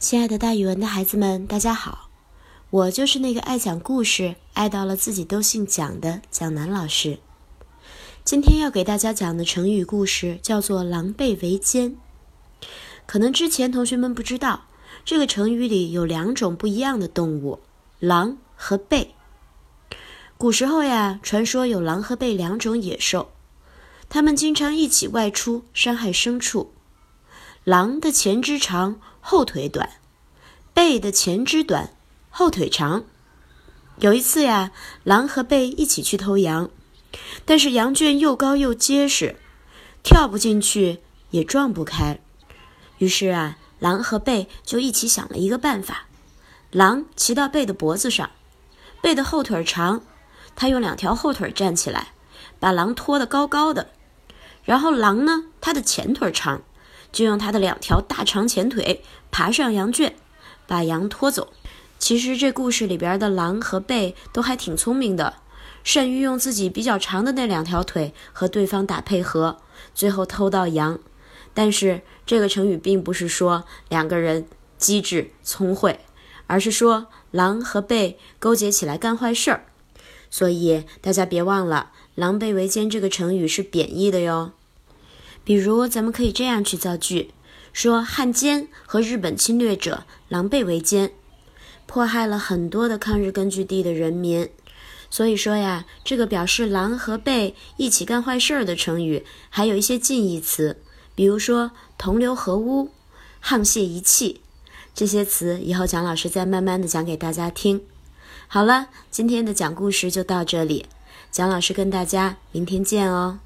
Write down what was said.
亲爱的，大语文的孩子们，大家好！我就是那个爱讲故事、爱到了自己都姓蒋的蒋楠老师。今天要给大家讲的成语故事叫做“狼狈为奸”。可能之前同学们不知道，这个成语里有两种不一样的动物：狼和狈。古时候呀，传说有狼和狈两种野兽，它们经常一起外出伤害牲畜。狼的前肢长，后腿短；狈的前肢短，后腿长。有一次呀，狼和狈一起去偷羊，但是羊圈又高又结实，跳不进去也撞不开。于是啊，狼和狈就一起想了一个办法：狼骑到狈的脖子上，狈的后腿长，他用两条后腿站起来，把狼拖得高高的。然后狼呢，它的前腿长。就用它的两条大长前腿爬上羊圈，把羊拖走。其实这故事里边的狼和狈都还挺聪明的，善于用自己比较长的那两条腿和对方打配合，最后偷到羊。但是这个成语并不是说两个人机智聪慧，而是说狼和狈勾结起来干坏事儿。所以大家别忘了“狼狈为奸”这个成语是贬义的哟。比如，咱们可以这样去造句：说汉奸和日本侵略者狼狈为奸，迫害了很多的抗日根据地的人民。所以说呀，这个表示狼和狈一起干坏事儿的成语，还有一些近义词，比如说同流合污、沆瀣一气这些词，以后蒋老师再慢慢的讲给大家听。好了，今天的讲故事就到这里，蒋老师跟大家明天见哦。